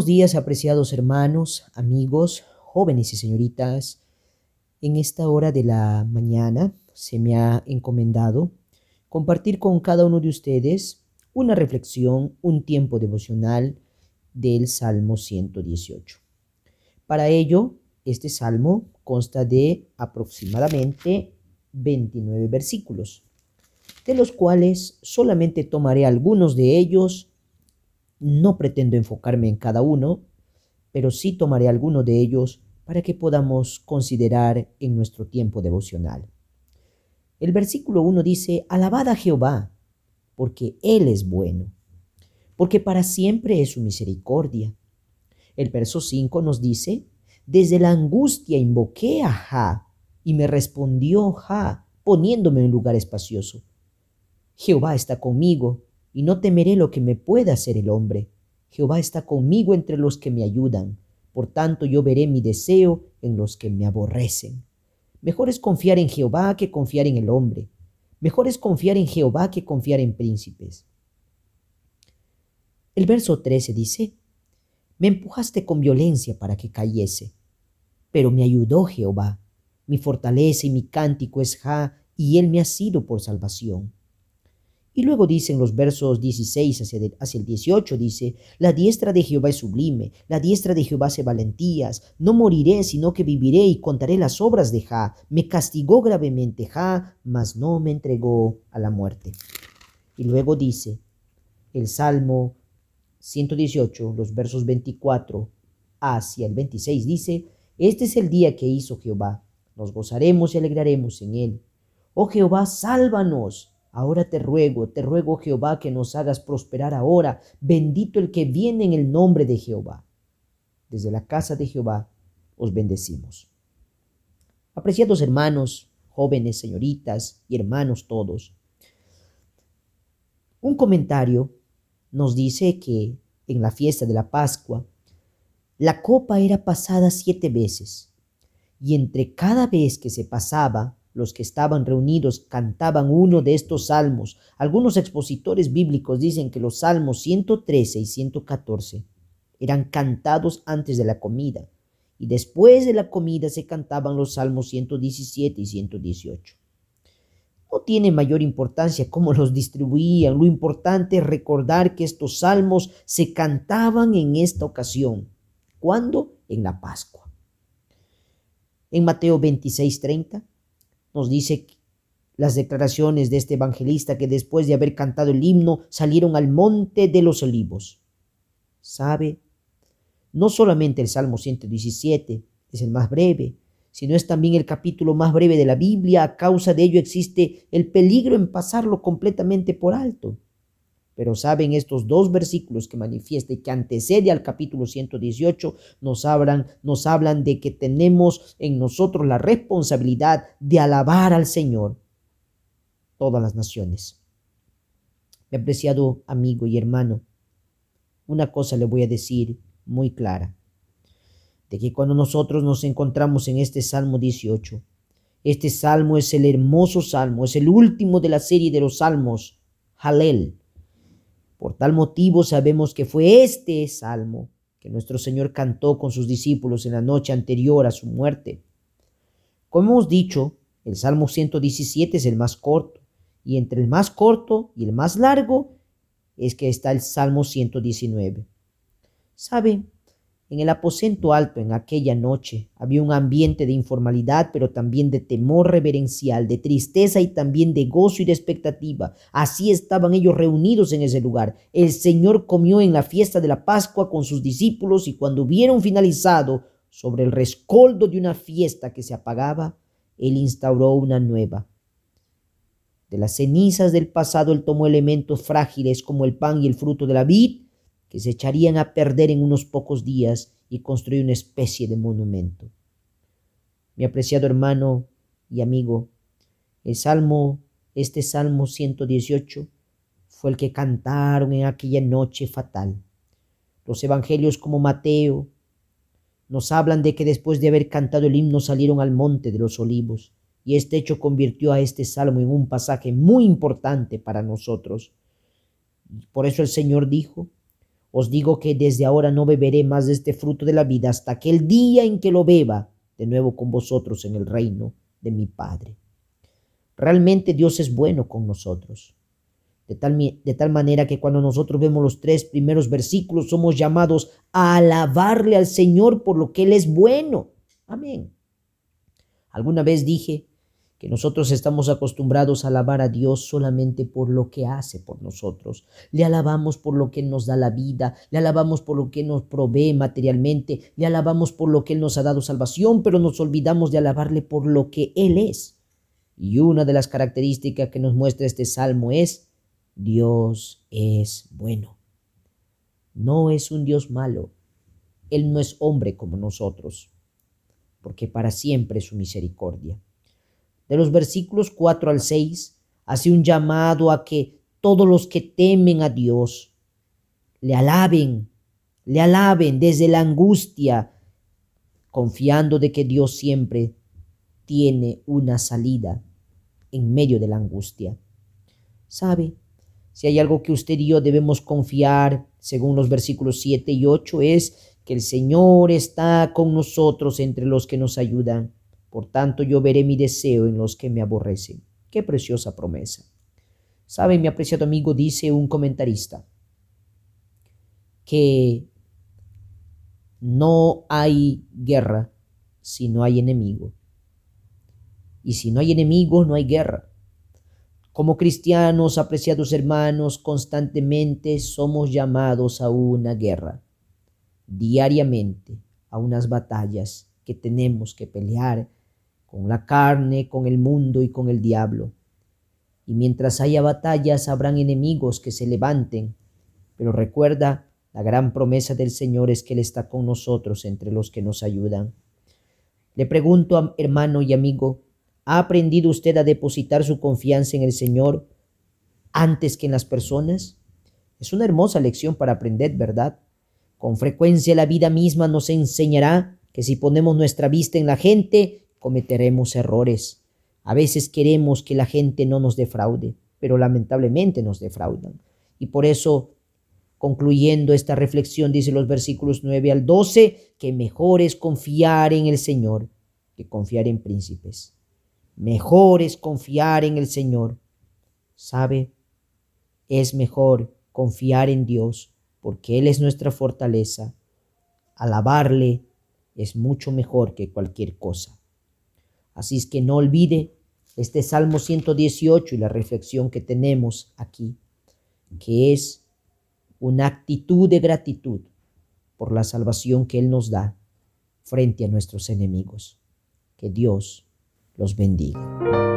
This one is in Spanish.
Buenos días, apreciados hermanos, amigos, jóvenes y señoritas. En esta hora de la mañana se me ha encomendado compartir con cada uno de ustedes una reflexión, un tiempo devocional del Salmo 118. Para ello, este salmo consta de aproximadamente 29 versículos, de los cuales solamente tomaré algunos de ellos no pretendo enfocarme en cada uno, pero sí tomaré alguno de ellos para que podamos considerar en nuestro tiempo devocional. El versículo 1 dice, Alabad a Jehová, porque Él es bueno, porque para siempre es su misericordia. El verso 5 nos dice, Desde la angustia invoqué a Ja, y me respondió Ja, poniéndome en lugar espacioso. Jehová está conmigo, y no temeré lo que me pueda hacer el hombre. Jehová está conmigo entre los que me ayudan. Por tanto yo veré mi deseo en los que me aborrecen. Mejor es confiar en Jehová que confiar en el hombre. Mejor es confiar en Jehová que confiar en príncipes. El verso 13 dice, Me empujaste con violencia para que cayese, pero me ayudó Jehová. Mi fortaleza y mi cántico es Ja, y él me ha sido por salvación. Y luego dice en los versos 16 hacia, el 18, dice, la diestra de Jehová es sublime, la diestra de Jehová hace valentías, no moriré, sino que viviré y contaré las obras de Ja. Me castigó gravemente Ja, mas no me entregó a la muerte. Y luego dice el Salmo 118, los versos 24 hacia el 26, dice, este es el día que hizo Jehová, nos gozaremos y alegraremos en él. Oh Jehová, sálvanos Ahora te ruego, te ruego Jehová que nos hagas prosperar ahora. Bendito el que viene en el nombre de Jehová. Desde la casa de Jehová os bendecimos. Apreciados hermanos, jóvenes, señoritas y hermanos todos, un comentario nos dice que en la fiesta de la Pascua la copa era pasada siete veces y entre cada vez que se pasaba los que estaban reunidos cantaban uno de estos salmos. Algunos expositores bíblicos dicen que los salmos 113 y 114 eran cantados antes de la comida y después de la comida se cantaban los salmos 117 y 118. No tiene mayor importancia cómo los distribuían, lo importante es recordar que estos salmos se cantaban en esta ocasión. ¿Cuándo? En la Pascua. En Mateo 26, 30 nos dice las declaraciones de este evangelista que después de haber cantado el himno salieron al monte de los olivos. ¿Sabe? No solamente el Salmo 117 es el más breve, sino es también el capítulo más breve de la Biblia. A causa de ello existe el peligro en pasarlo completamente por alto. Pero saben, estos dos versículos que manifiesta y que antecede al capítulo 118 nos hablan, nos hablan de que tenemos en nosotros la responsabilidad de alabar al Señor todas las naciones. Mi apreciado amigo y hermano, una cosa le voy a decir muy clara, de que cuando nosotros nos encontramos en este Salmo 18, este salmo es el hermoso salmo, es el último de la serie de los salmos, Halel, por tal motivo sabemos que fue este salmo que nuestro Señor cantó con sus discípulos en la noche anterior a su muerte. Como hemos dicho, el Salmo 117 es el más corto, y entre el más corto y el más largo es que está el Salmo 119. ¿Sabe? En el aposento alto en aquella noche había un ambiente de informalidad, pero también de temor reverencial, de tristeza y también de gozo y de expectativa. Así estaban ellos reunidos en ese lugar. El Señor comió en la fiesta de la Pascua con sus discípulos y cuando hubieron finalizado sobre el rescoldo de una fiesta que se apagaba, Él instauró una nueva. De las cenizas del pasado Él tomó elementos frágiles como el pan y el fruto de la vid que se echarían a perder en unos pocos días y construir una especie de monumento. Mi apreciado hermano y amigo, el salmo, este salmo 118, fue el que cantaron en aquella noche fatal. Los evangelios como Mateo nos hablan de que después de haber cantado el himno salieron al monte de los olivos, y este hecho convirtió a este salmo en un pasaje muy importante para nosotros. Por eso el Señor dijo, Os digo que desde ahora no beberé más de este fruto de la vida hasta aquel día en que lo beba de nuevo con vosotros en el reino de mi Padre. Realmente Dios es bueno con nosotros. De tal, de tal, manera que cuando nosotros vemos los tres primeros versículos somos llamados a alabarle al Señor por lo que Él es bueno. Amén. Alguna vez dije que nosotros estamos acostumbrados a alabar a Dios solamente por lo que hace por nosotros. Le alabamos por lo que nos da la vida, le alabamos por lo que nos provee materialmente, le alabamos por lo que Él nos ha dado salvación, pero nos olvidamos de alabarle por lo que Él es. Y una de las características que nos muestra este salmo es, Dios es bueno. No es un Dios malo. Él no es hombre como nosotros, porque para siempre es su misericordia de los versículos 4 al 6, hace un llamado a que todos los que temen a Dios le alaben, le alaben desde la angustia, confiando de que Dios siempre tiene una salida en medio de la angustia. ¿Sabe? Si hay algo que usted y yo debemos confiar, según los versículos 7 y 8, es que el Señor está con nosotros entre los que nos ayudan. Por tanto, yo veré mi deseo en los que me aborrecen. Qué preciosa promesa. ¿Sabe, mi apreciado amigo? Dice un comentarista que no hay guerra si no hay enemigo. Y si no hay enemigo, no hay guerra. Como cristianos, apreciados hermanos, constantemente somos llamados a una guerra, diariamente, a unas batallas que tenemos que pelear con la carne, con el mundo y con el diablo. Y mientras haya batallas habrán enemigos que se levanten, pero recuerda, la gran promesa del Señor es que Él está con nosotros entre los que nos ayudan. Le pregunto, hermano y amigo, ¿ha aprendido usted a depositar su confianza en el Señor antes que en las personas? Es una hermosa lección para aprender, ¿verdad? Con frecuencia la vida misma nos enseñará que si ponemos nuestra vista en la gente, cometeremos errores. A veces queremos que la gente no nos defraude, pero lamentablemente nos defraudan. Y por eso, concluyendo esta reflexión, dice los versículos 9 al 12, que mejor es confiar en el Señor que confiar en príncipes. Mejor es confiar en el Señor. ¿Sabe? Es mejor confiar en Dios porque Él es nuestra fortaleza. Alabarle es mucho mejor que cualquier cosa. Así es que no olvide este Salmo 118 y la reflexión que tenemos aquí, que es una actitud de gratitud por la salvación que Él nos da frente a nuestros enemigos. Que Dios los bendiga.